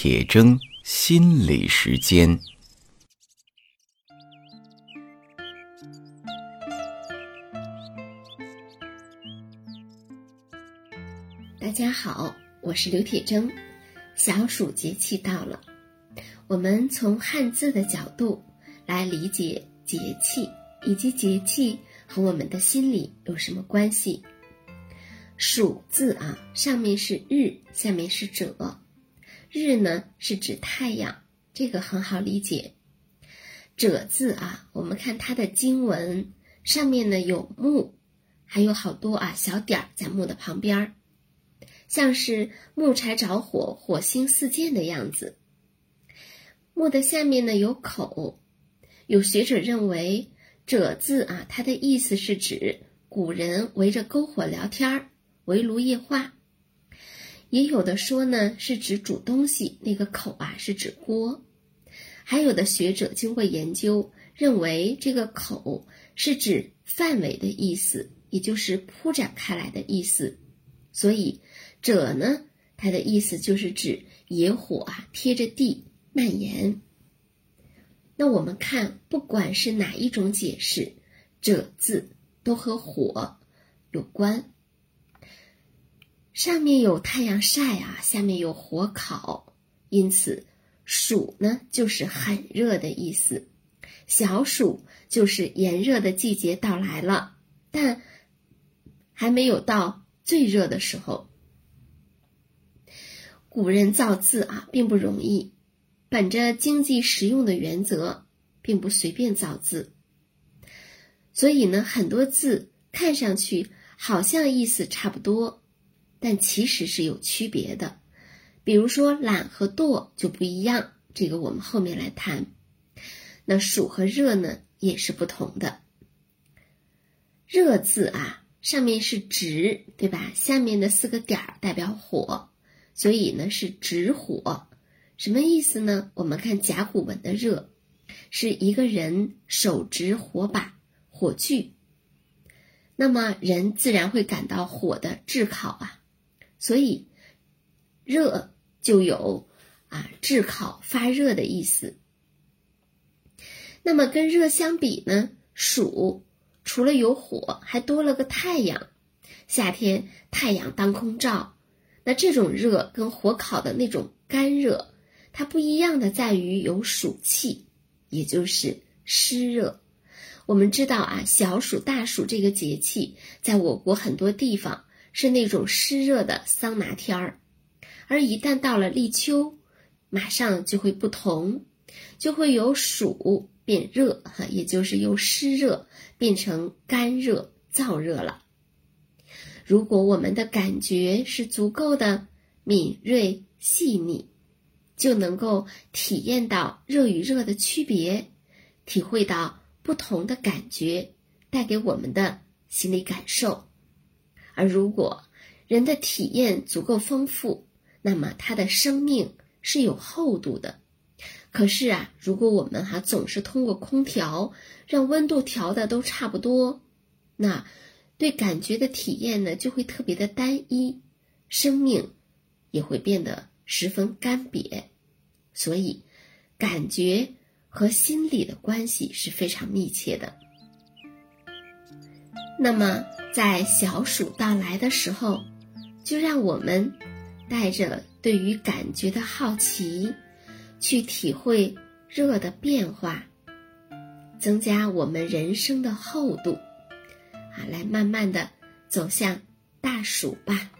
铁铮心理时间。大家好，我是刘铁铮。小暑节气到了，我们从汉字的角度来理解节气，以及节气和我们的心理有什么关系。暑字啊，上面是日，下面是者。日呢是指太阳，这个很好理解。者字啊，我们看它的经文上面呢有木，还有好多啊小点儿在木的旁边儿，像是木柴着火，火星四溅的样子。木的下面呢有口，有学者认为者字啊，它的意思是指古人围着篝火聊天儿。围炉夜话，也有的说呢是指煮东西，那个口啊是指锅，还有的学者经过研究认为这个口是指范围的意思，也就是铺展开来的意思，所以者呢它的意思就是指野火啊贴着地蔓延。那我们看，不管是哪一种解释，者字都和火有关。上面有太阳晒啊，下面有火烤，因此暑呢就是很热的意思。小暑就是炎热的季节到来了，但还没有到最热的时候。古人造字啊并不容易，本着经济实用的原则，并不随便造字，所以呢很多字看上去好像意思差不多。但其实是有区别的，比如说“懒”和“惰”就不一样，这个我们后面来谈。那“暑”和“热”呢，也是不同的。“热”字啊，上面是直，对吧？下面的四个点儿代表火，所以呢是直火。什么意思呢？我们看甲骨文的“热”，是一个人手执火把、火炬，那么人自然会感到火的炙烤啊。所以，热就有啊炙烤、发热的意思。那么跟热相比呢，暑除了有火，还多了个太阳。夏天太阳当空照，那这种热跟火烤的那种干热，它不一样的在于有暑气，也就是湿热。我们知道啊，小暑、大暑这个节气，在我国很多地方。是那种湿热的桑拿天儿，而一旦到了立秋，马上就会不同，就会由暑变热，哈，也就是由湿热变成干热、燥热了。如果我们的感觉是足够的敏锐细腻，就能够体验到热与热的区别，体会到不同的感觉带给我们的心理感受。而如果人的体验足够丰富，那么他的生命是有厚度的。可是啊，如果我们哈总是通过空调让温度调的都差不多，那对感觉的体验呢就会特别的单一，生命也会变得十分干瘪。所以，感觉和心理的关系是非常密切的。那么。在小暑到来的时候，就让我们带着对于感觉的好奇，去体会热的变化，增加我们人生的厚度，啊，来慢慢的走向大暑吧。